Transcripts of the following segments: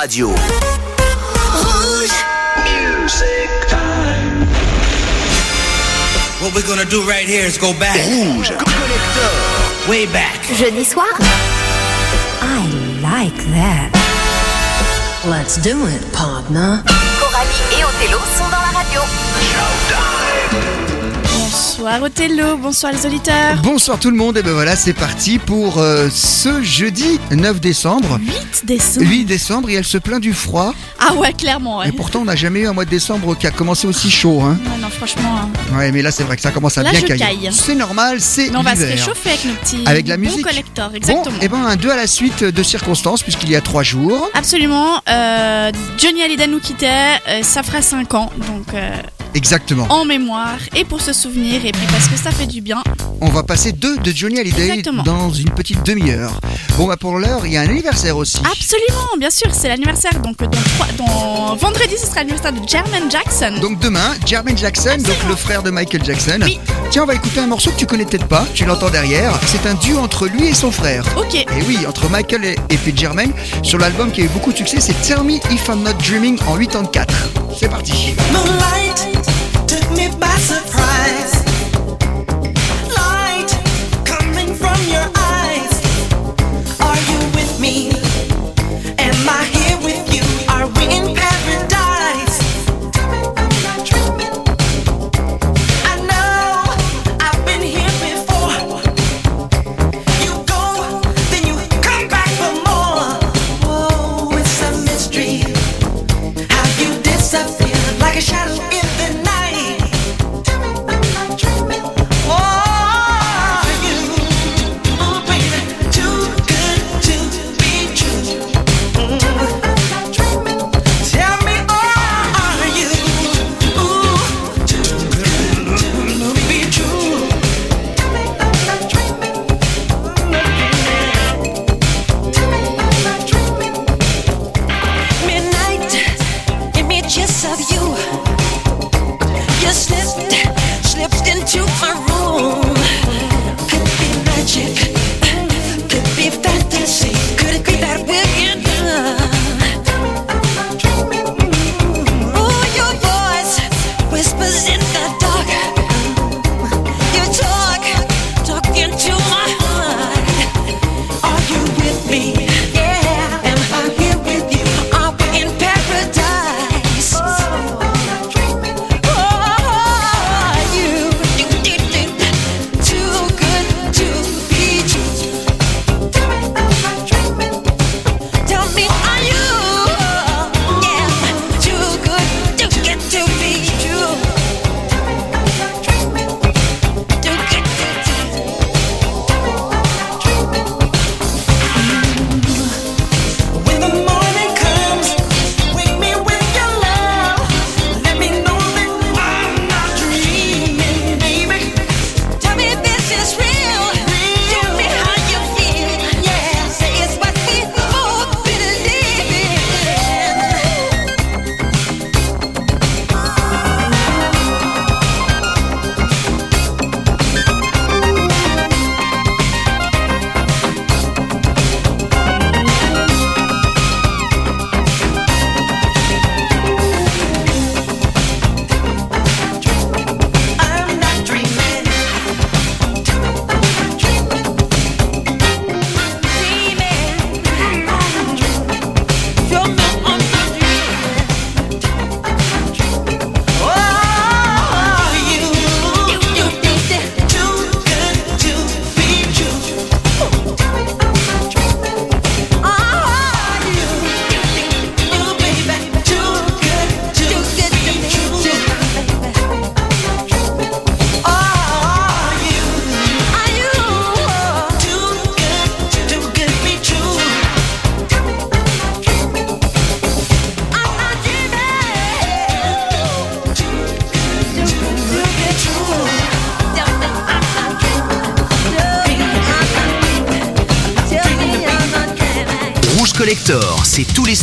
Radio. What we're gonna do right here is go back. Rouge Collector. Way back. Jeudi soir I like that. Let's do it, partner. Coralie et Othello sont dans la radio. Bonsoir Othello, bonsoir les auditeurs. Bonsoir tout le monde, et ben voilà, c'est parti pour euh, ce jeudi 9 décembre. 8 décembre. 8 décembre, et elle se plaint du froid. Ah ouais, clairement. Ouais. Et pourtant, on n'a jamais eu un mois de décembre qui a commencé aussi chaud. Hein. Ouais, non, franchement. hein. Ouais, mais là, c'est vrai que ça commence à Là, bien je cailler. caille. C'est normal, c'est Mais on va se réchauffer avec nos petits Avec la musique. Bon, exactement. et ben un 2 à la suite de circonstances, puisqu'il y a 3 jours. Absolument. euh, Johnny Hallyday nous quittait, euh, ça fera 5 ans, donc Exactement. en mémoire et pour se souvenir et puis parce que ça fait du bien. On va passer deux de Johnny Hallyday Exactement. dans une petite demi-heure. Bon, bah pour l'heure, il y a un anniversaire aussi. Absolument, bien sûr, c'est l'anniversaire. Donc, dans, trois- dans vendredi, ce sera l'anniversaire de Jermaine Jackson. Donc demain, Jermaine Jackson, donc le frère de Michael Jackson. Oui. Tiens, on va écouter un morceau que tu connais peut-être pas, tu l'entends derrière. C'est un duo entre lui et son frère. ok. Et oui, entre Michael et, et puis Jermaine, sur l'album qui a eu beaucoup de succès, c'est Tell Me If I'm Not Dreaming en 84. C'est parti. Moonlight shadow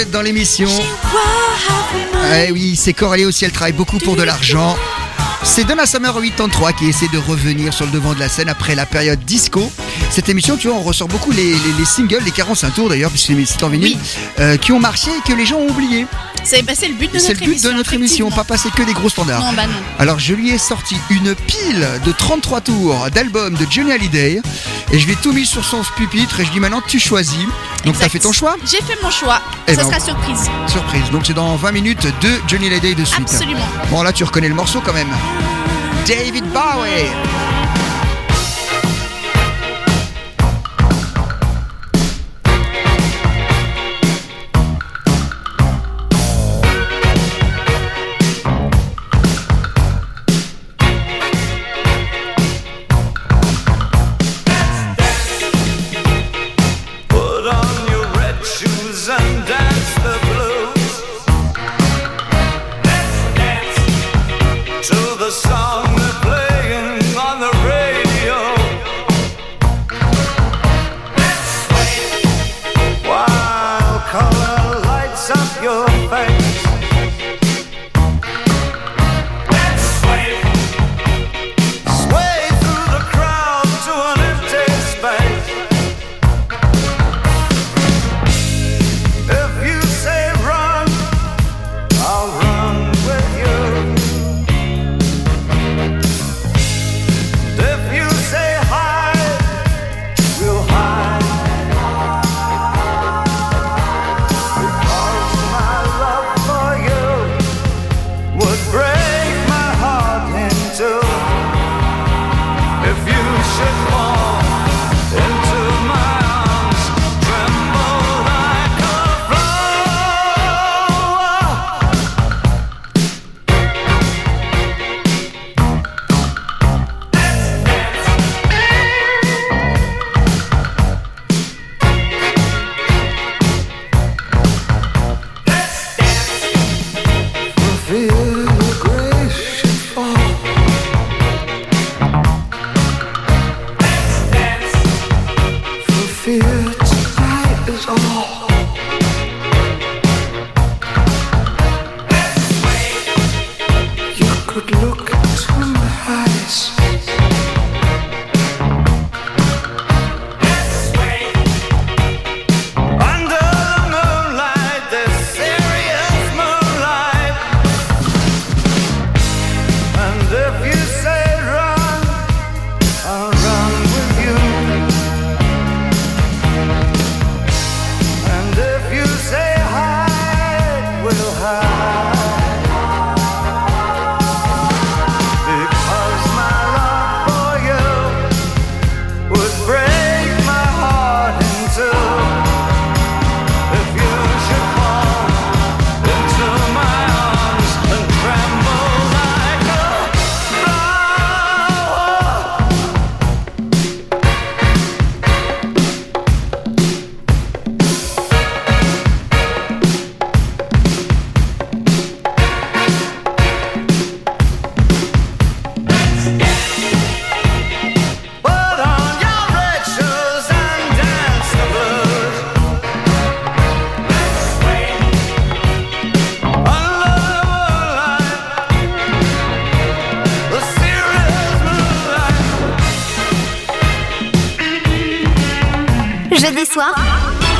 Êtes dans l'émission. Eh oui, c'est Coralie aussi, elle travaille beaucoup pour de l'argent. C'est Donna Summer 83 qui essaie de revenir sur le devant de la scène après la période disco. Cette émission, tu vois, on ressort beaucoup les, les- les singles, les 45 tours d'ailleurs, puisque c'est en vinyle, euh, qui ont marché et que les gens ont oublié. C'est bah, c'est le but de C'est notre le but émission. de notre émission, pas passer que des gros standards. Non, bah non. Alors je lui ai sorti une pile de 33 tours d'albums de Johnny Hallyday et je lui ai tout mis sur son pupitre et je dis maintenant tu choisis. Donc t'as Exact. fait ton choix J'ai fait mon choix. Eh Ça ben, sera surprise. Surprise. Donc c'est dans 20 minutes de Johnny Hallyday de suite. Absolument. Bon là tu reconnais le morceau quand même. David Bowie.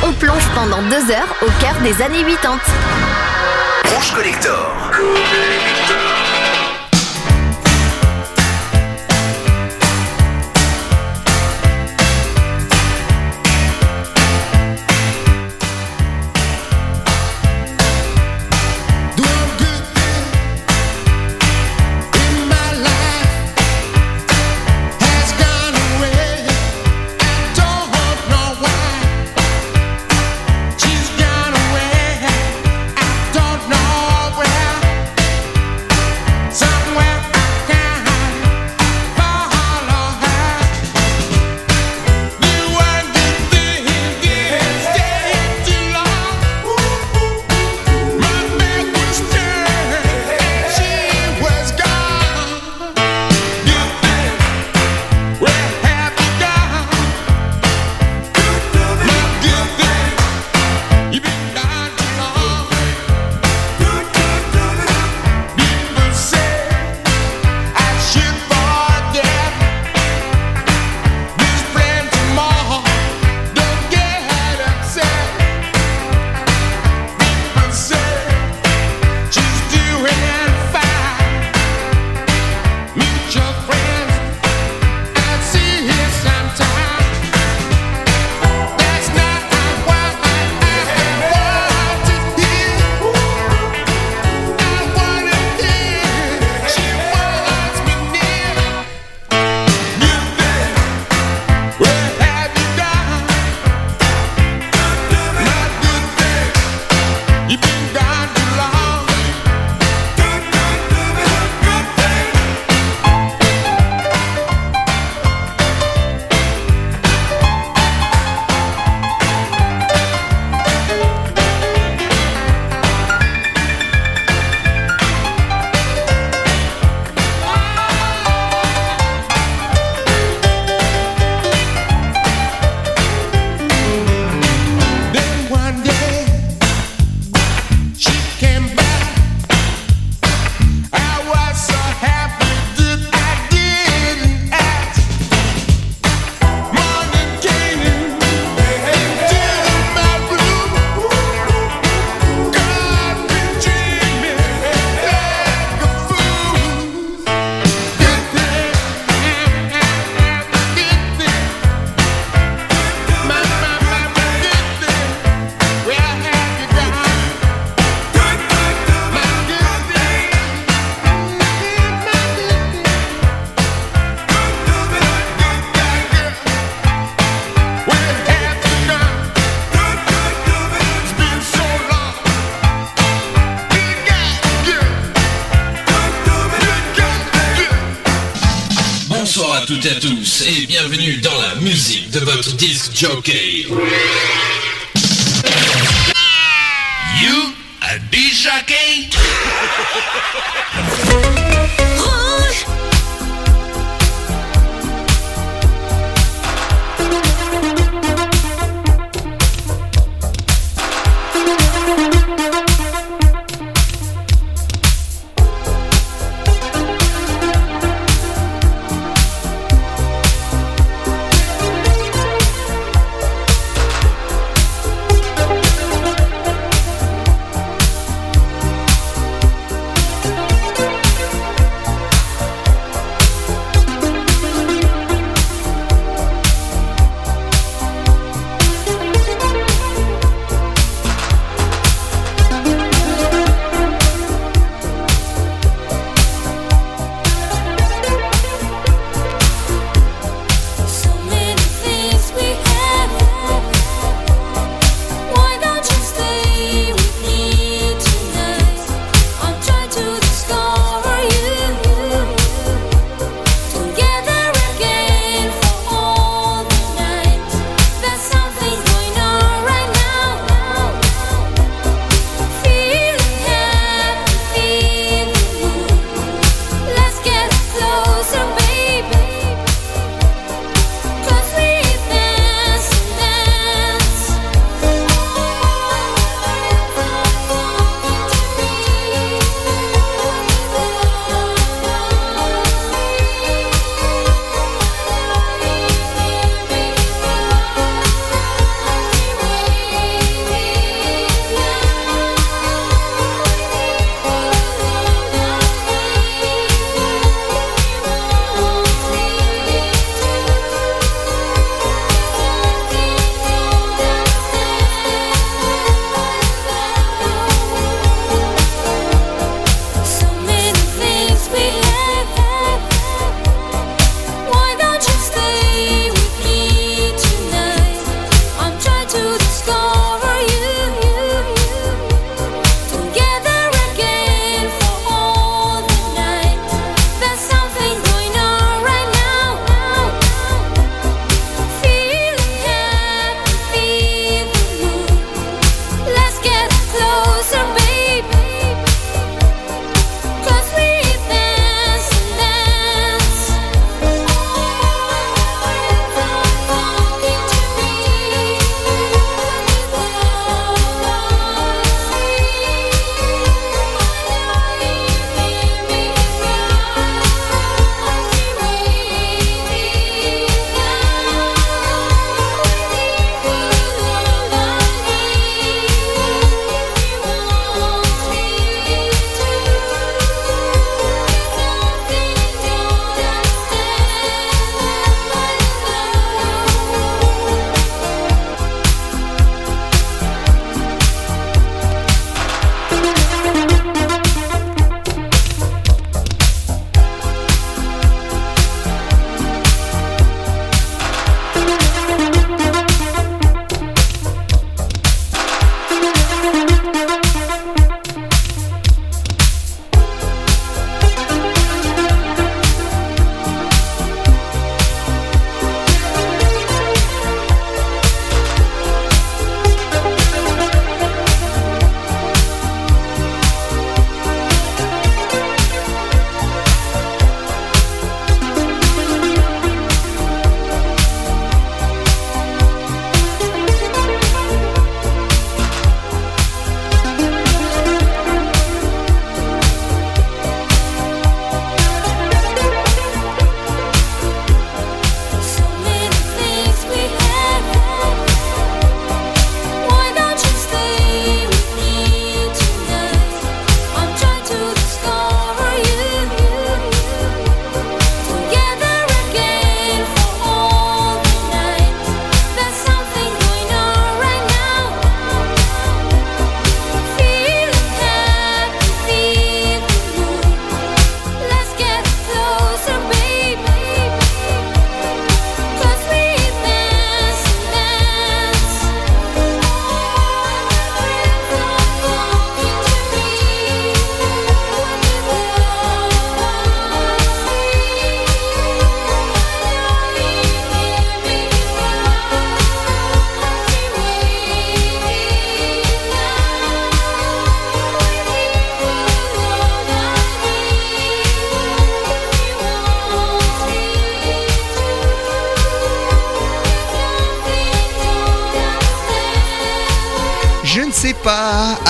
On plonge pendant deux heures au cœur des années 80. Collector. joking.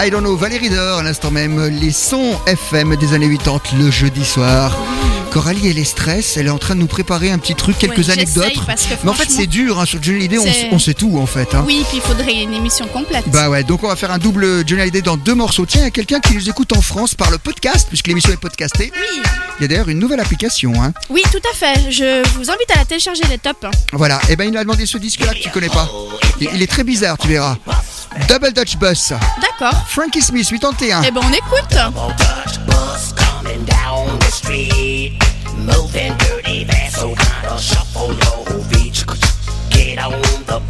I Don't Know Valérie Dor à l'instant même, les sons FM des années 80 le jeudi soir. Coralie, elle est stress, elle est en train de nous préparer un petit truc, quelques ouais, anecdotes. Parce Mais en fait, c'est dur, hein, sur Johnny Hallyday, on, on, sait tout en fait. Hein. Oui, puis il faudrait une émission complète. Bah ouais, donc on va faire un double Johnny Hallyday dans deux morceaux. Tiens, il y a quelqu'un qui nous écoute en France par le podcast, puisque l'émission est podcastée. Oui. Il y a d'ailleurs une nouvelle application. Hein. Oui, tout à fait. Je vous invite à la télécharger, les top. Voilà, et ben il nous a demandé ce disque-là que tu connais pas. Il est très bizarre, tu verras. Double Dutch Bus. D'accord. Frankie Smith, 81. Eh ben on écoute. Double Dutch Bus coming down the street. Moving dirty, that's so hot. Shuffle your beach. Get on the bus.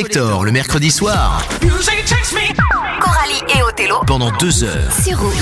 Le mercredi soir. Coralie et Othello pendant deux heures. C'est rouge.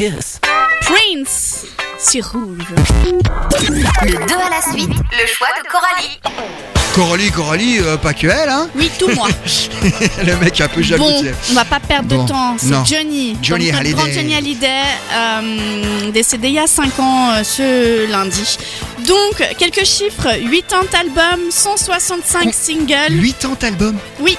Kiss. Prince sur Rouge. Le 2 à la suite, le choix de Coralie. Coralie, Coralie, euh, pas que elle, hein Oui, tout moi. Le mec un peu jaloux. Bon, on va pas perdre Bon, de temps. C'est. Johnny. Johnny Hallyday. grand Johnny Hallyday, euh, décédé il y a 5 ans euh, ce lundi. Donc, quelques chiffres 80 albums, 165 singles. 80 albums Oui,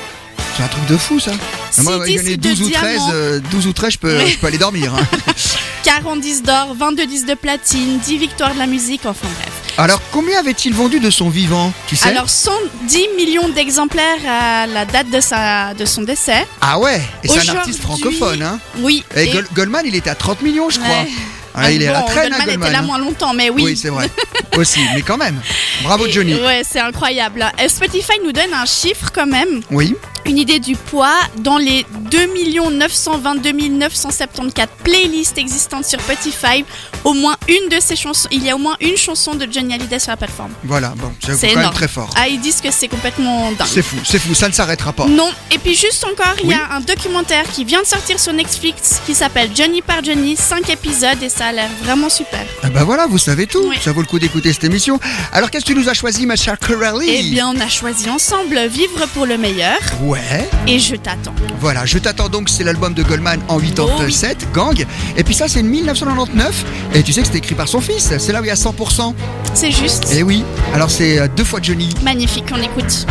C'est un truc de fou ça. Moi, il y en a disques 12 de ou 13, diamant. euh, 12 ou 13, je peux, je peux aller dormir. hein. 40 disques d'or, 22 disques de platine, 10 victoires de la musique, enfin bref. Alors, combien avait-il vendu de son vivant Tu sais? Alors, 110 millions d'exemplaires à la date de, sa, de son décès. Ah ouais Et c'est un artiste francophone, hein Oui. Et, et- Gold- Goldman, il était à 30 millions, je crois. Ouais. Ah, il est à bon, la traîne, Goldman hein, Goldman. était là hein. moins longtemps, mais oui. Oui, c'est vrai. Aussi, mais quand même. Bravo, Et- Johnny. Ouais, c'est incroyable. Spotify nous donne un chiffre quand même, Oui. Une idée du poids. Dans les 2 922 974 playlists existantes sur Spotify, au moins une de ces chansons, il y a au moins une chanson de Johnny Hallyday sur la plateforme. Voilà, bon, c'est quand C'est même très fort. Ah, ils disent que c'est complètement dingue. C'est fou, c'est fou, ça ne s'arrêtera pas. Non, et puis juste encore, il Oui. y a un documentaire qui vient de sortir sur Netflix qui s'appelle Johnny par Johnny, 5 épisodes et ça a l'air vraiment super. Ah bah voilà, vous savez tout. Oui. Ça vaut le coup d'écouter cette émission. Alors, qu'est-ce que tu nous as choisi, ma chère Coralie? Eh bien, on a choisi ensemble Vivre pour le meilleur Ouais. et Je t'attends. Voilà, je t'attends donc, c'est l'album de Goldman en Oh 87, Gang. Et puis ça, c'est 1999. Et tu sais que c'était écrit par son fils. C'est là où il y a 100%. C'est juste. Et oui, alors c'est euh, deux fois Johnny. Magnifique, on écoute.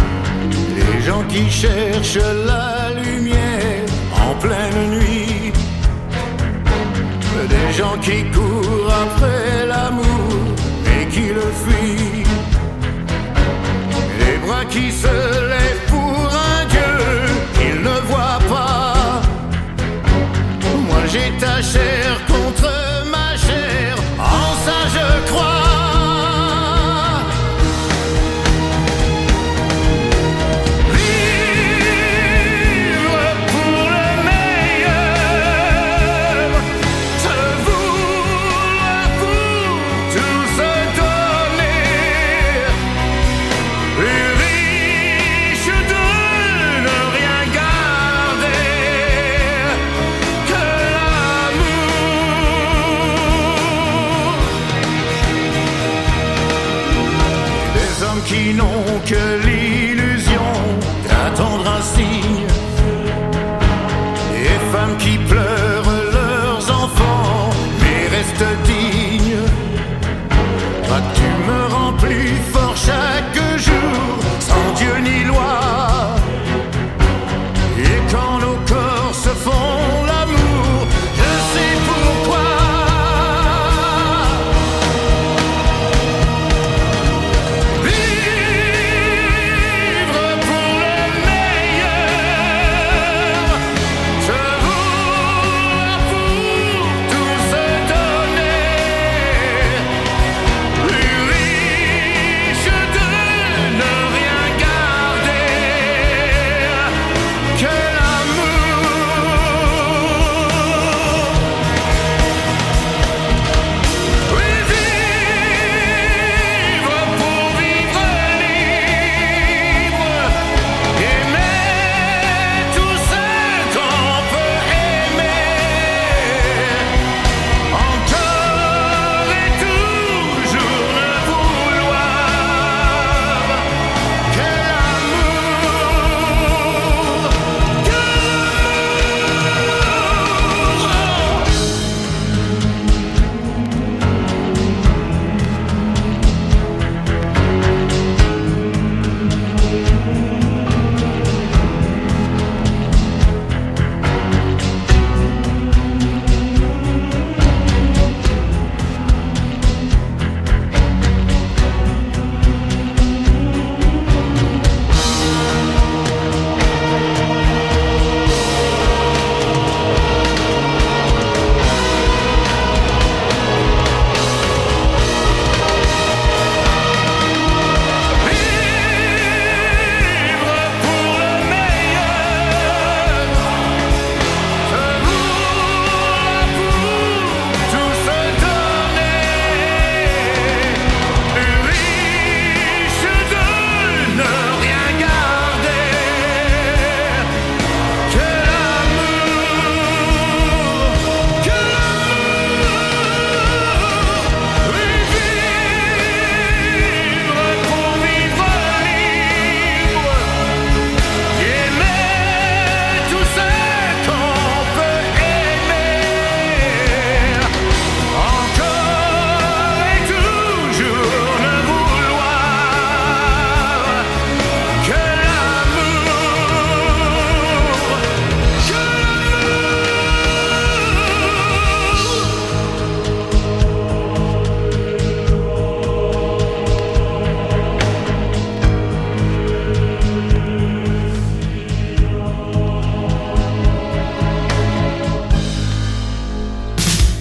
Les gens qui cherchent la lumière en pleine nuit. Des gens qui courent après l'amour et qui le fuient. Les bras qui se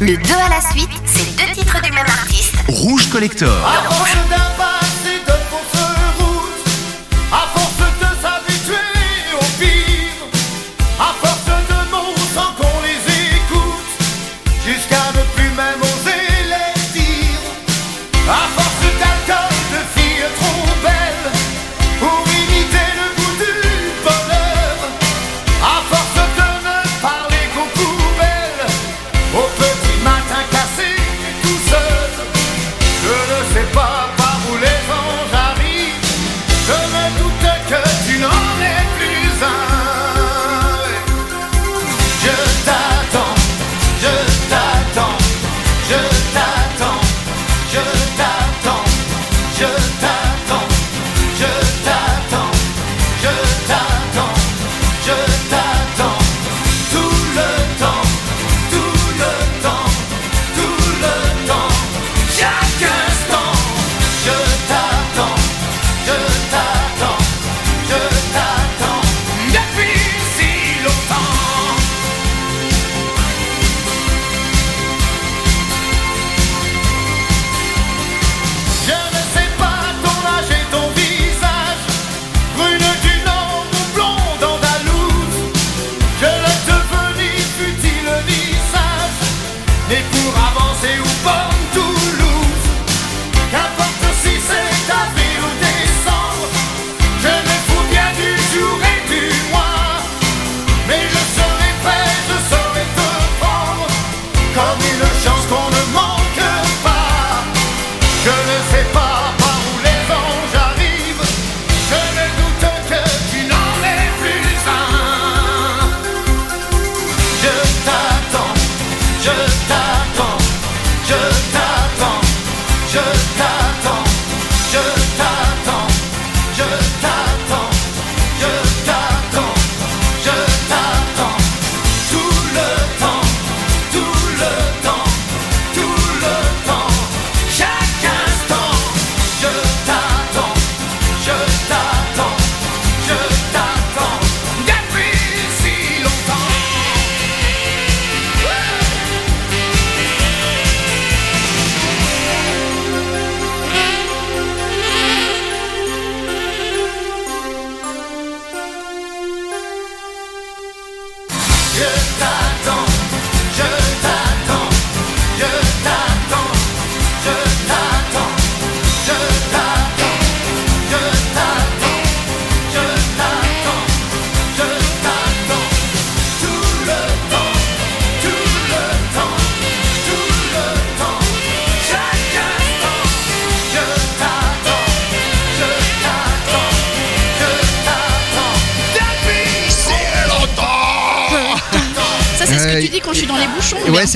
Le 2 à la suite, c'est deux titres du même artiste. Rouge Collector. Force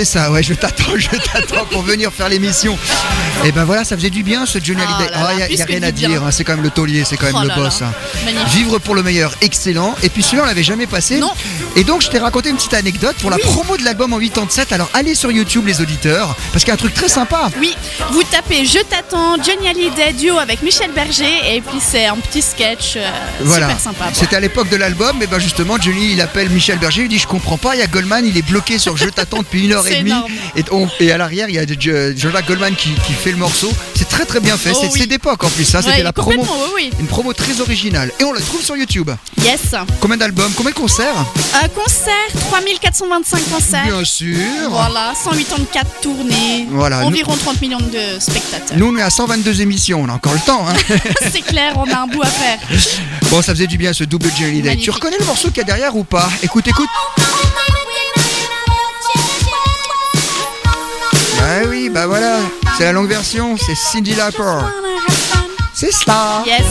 c'est ça, ouais, je t'attends, je t'attends pour venir faire l'émission. Et ben voilà, ça faisait du bien ce Johnny Ah Hallyday. là, il y a, rien à dire, hein, c'est quand même le taulier, c'est quand même Oh le là boss. là. hein. Vivre pour le meilleur, excellent. Et puis celui-là, on l'avait jamais passé. Non. Et donc, je t'ai raconté une petite anecdote pour la promo de l'album en 87. Alors, allez sur YouTube, les auditeurs, parce qu'il y a un truc très sympa. Oui, vous tapez Je t'attends, Johnny Hallyday duo avec Michel Berger et puis c'est un petit sketch euh, Voilà. super sympa. C'était à l'époque de l'album, et ben justement, Johnny il appelle Michel Berger, il dit Je comprends pas, il y a Goldman, il est bloqué sur Je t'attends depuis une heure et demie. énorme. Et, on- et à l'arrière, il y a Jo- Jean-Jacques Goldman qui, qui fait le morceau. C'est très très bien fait, Oh c'est oui. d'époque en plus, hein, Ouais, c'était la promo. complètement, oui, Une promo très originale. Et on la trouve sur YouTube. oui. Yes. Combien d'albums Combien de concerts? Un concert, 3425 concerts. Bien sûr. Voilà, 184 tournées. Voilà, nous- Environ 30 millions de spectateurs. Nous, on est à 122 émissions, on a encore le temps. hein. c'est clair, on a un bout à faire. bon, ça faisait du bien ce double Johnny Day. Tu reconnais le morceau qu'il y a derrière ou pas? Écoute, écoute. Ah oui, bah voilà, c'est la longue version, c'est Cindy Lauper. C'est ça. Yes.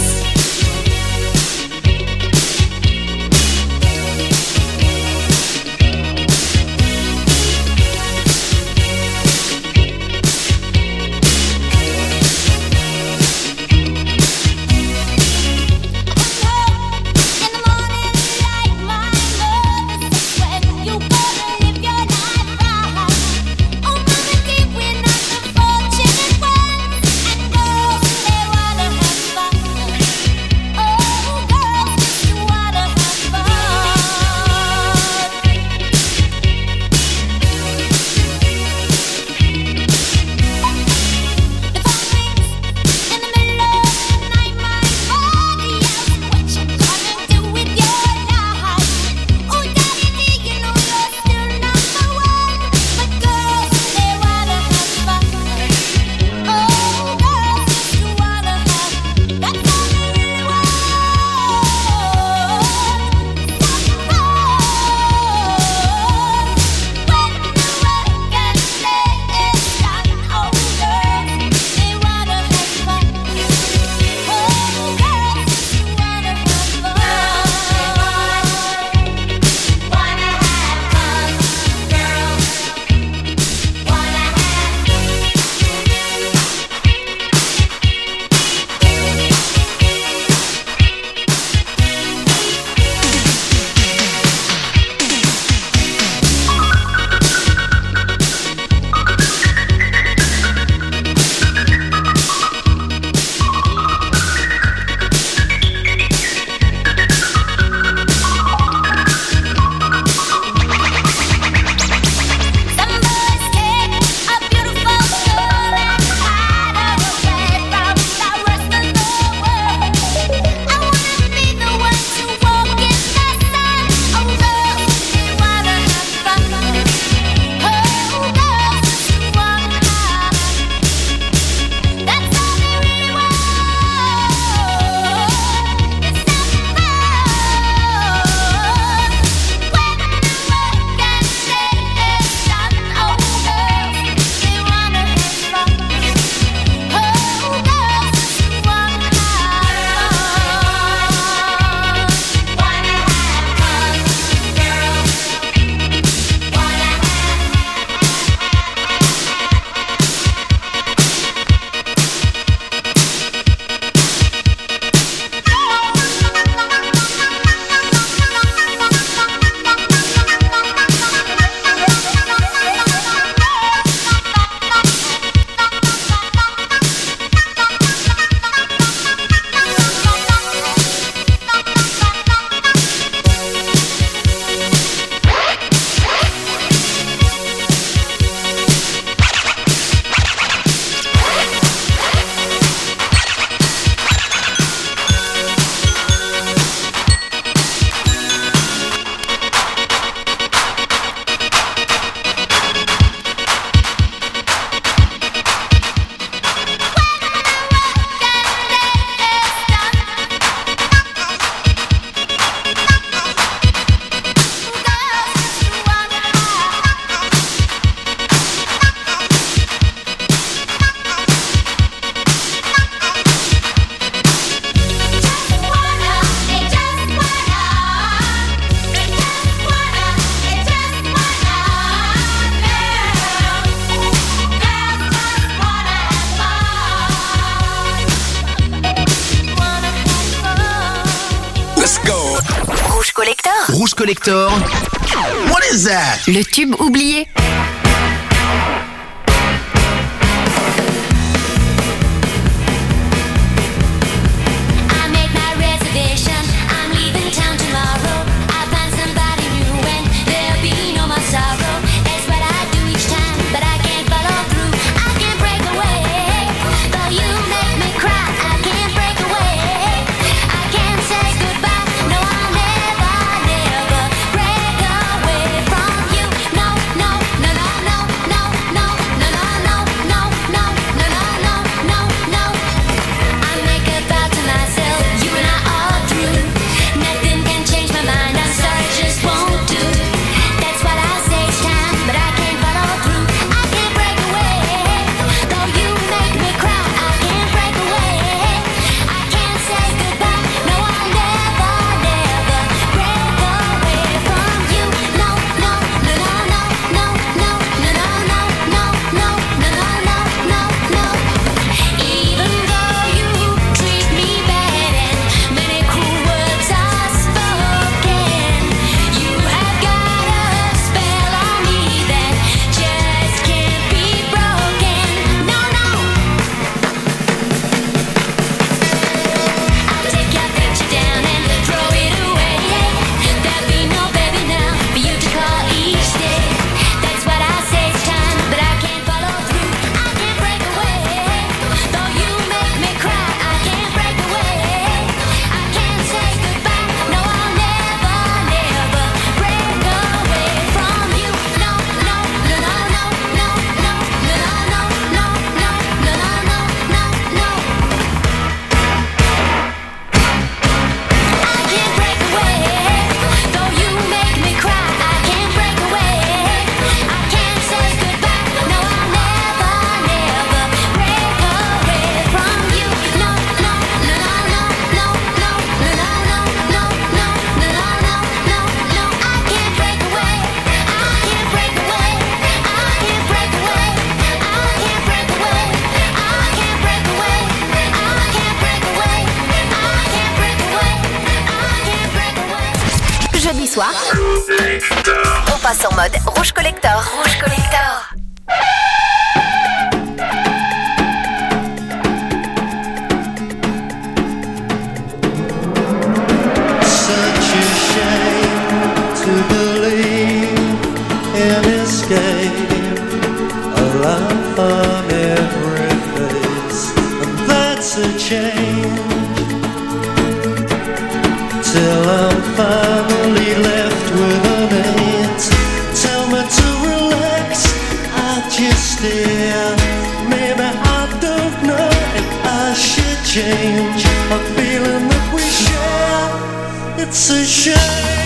What is that? Le tube oublié. you still. Maybe I don't know if I should change a feeling that we share. It's a shame.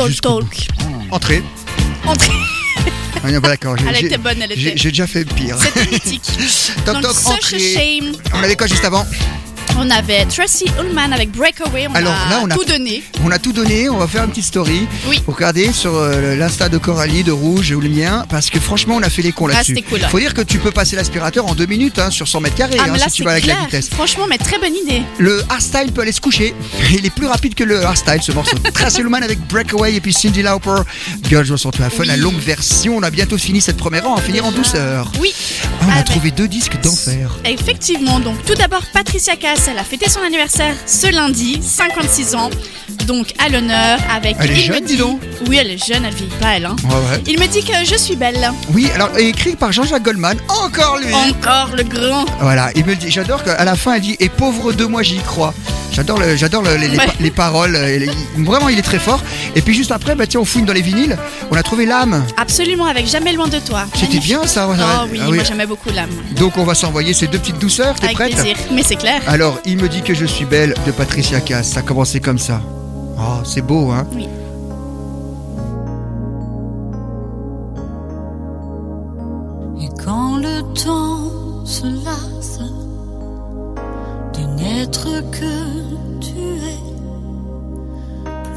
Talk, talk. Entrée. Entrée. Non, bah, d'accord. j'ai- Elle j'ai- était bonne, elle j'ai- était. J'ai déjà fait pire. C'était mythique. Toc toc, entrée. Shame. On avait quoi juste avant On avait Tracy Ullman avec Breakaway. On Alors, a là, on a- tout donné. On a tout donné, on va faire une petite story. Oui. Regardez sur euh, l'insta de Coralie, de Rouge ou le mien, parce que franchement, on a fait les cons Ah, là-dessus. cool. Faut dire que tu peux passer l'aspirateur en deux minutes hein, sur 100 mètres carrés Ah, hein, si tu vas avec la clair. vitesse. Franchement, mais très bonne idée. Le hardstyle peut aller se coucher. Il est plus rapide que le hardstyle ce morceau. Tracy Ullman avec Breakaway et puis Cindy Lauper. Girls Want to Have Fun, la longue version. On a bientôt fini cette première heure, on va finir en douceur. Oui. Ah, on a trouvé deux disques d'enfer. Effectivement, donc tout d'abord Patricia Cass, elle a fêté son anniversaire ce lundi, 56 ans. Donc à l'honneur avec. Elle est il me jeune, dit- dis donc. Oui, elle est jeune, elle vieillit pas elle. hein. Ouais, ouais. Il me dit que je suis belle. Oui, alors écrit par Jean-Jacques Goldman, encore lui. Encore le grand. Voilà, il me dit. J'adore qu'à la fin, elle dit Et pauvre de moi, j'y crois. J'adore le- j'adore le- les, les Ouais. pa- les paroles. euh, les- vraiment, il est très fort. Et puis juste après, bah, tiens, on fouine dans les vinyles. On a trouvé l'âme. Absolument, avec Jamais loin de toi. C'était Magnifique. bien ça. Oh oui, ah moi j'aimais beaucoup l'âme. Donc on va s'envoyer ces deux petites douceurs. T'es Avec prête plaisir. Mais c'est clair. Alors, il me dit que je suis belle de Patricia Cass. Ça a commencé comme ça. Oh, c'est beau, hein? Oui. Et quand le temps se lasse de n'être que tu es,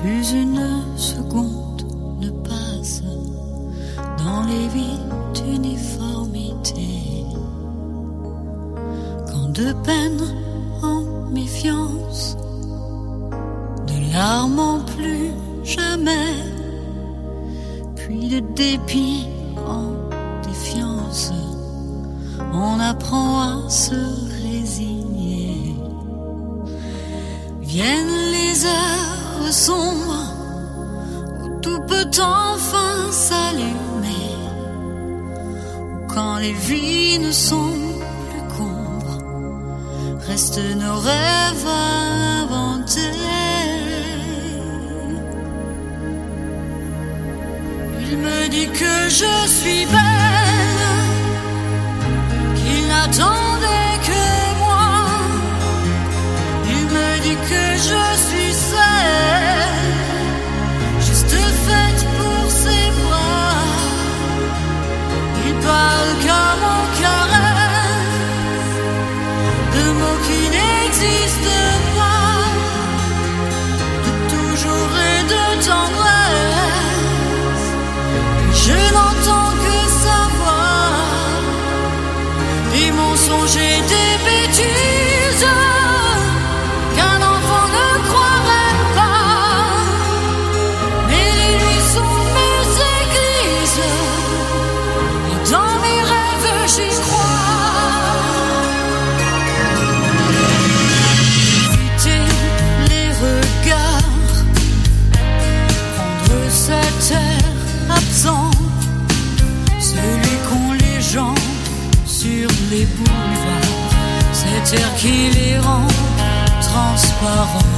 plus une seconde ne passe dans les vides uniformités. Quand de peine méfiance, de larmes plus jamais, puis de dépit en défiance, on apprend à se résigner. Viennent les heures sombres où tout peut enfin s'allumer, quand les vies ne sont restent nos rêves à inventer. Il me dit que je suis belle, parents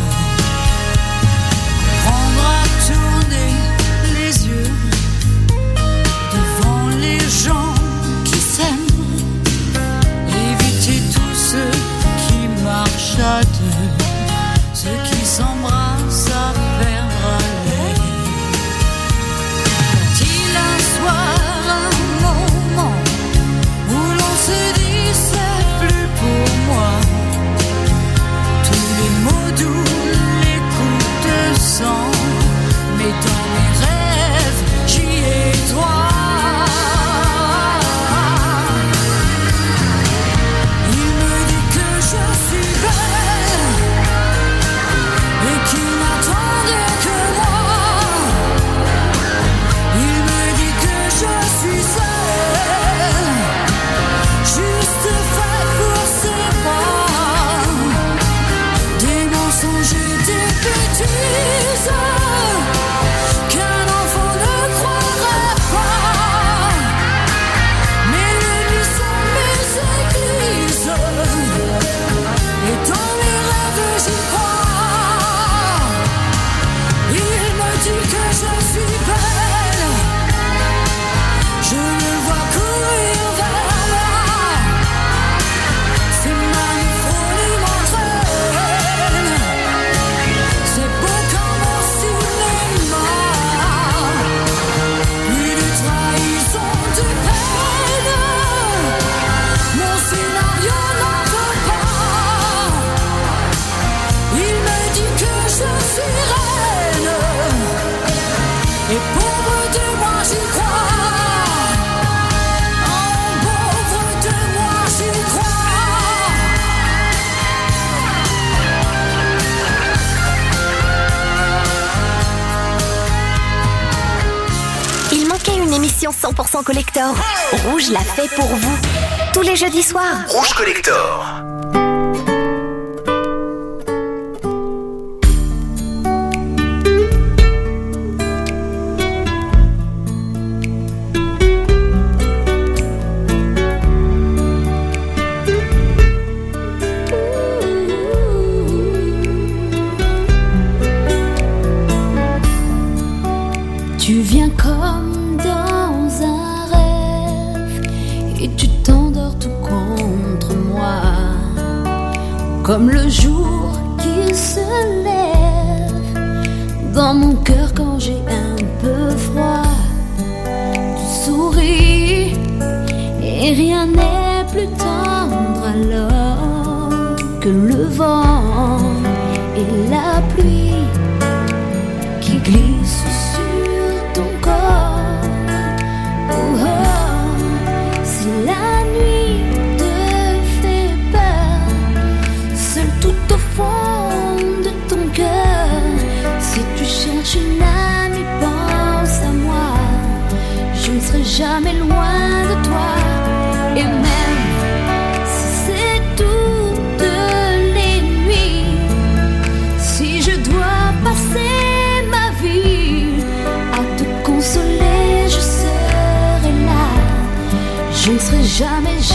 pour vous. Tous les jeudis soirs. Rouge Collector. Comme le jour qui se lève dans mon cœur quand j'ai un peu froid. Tu souris et rien n'est jamais loin de toi. Et même si c'est toutes les nuits, si je dois passer ma vie à te consoler, je serai là. Je ne serai jamais, jamais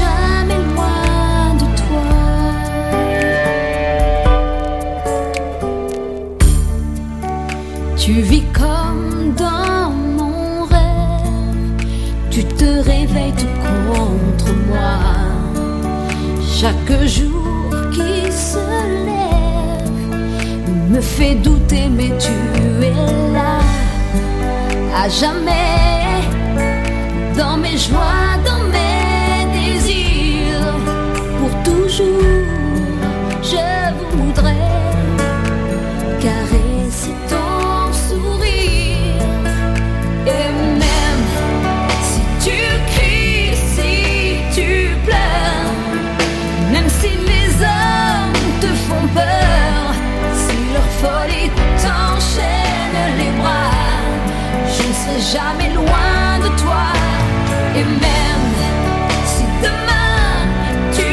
Chaque jour qui se lève. Me fait douter, mais tu es là. À jamais dans mes joies, jamais loin de toi. Et même si demain tu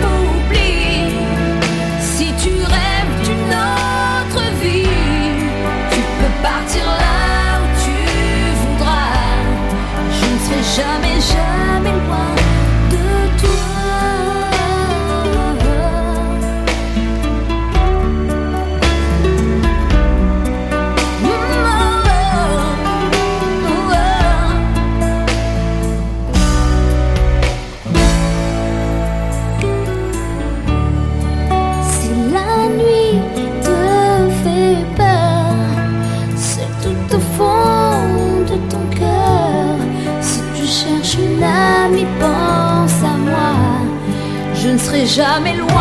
m'oublies, si tu rêves d'une autre vie, tu peux partir là où tu voudras. Je ne serai jamais, jamais loin.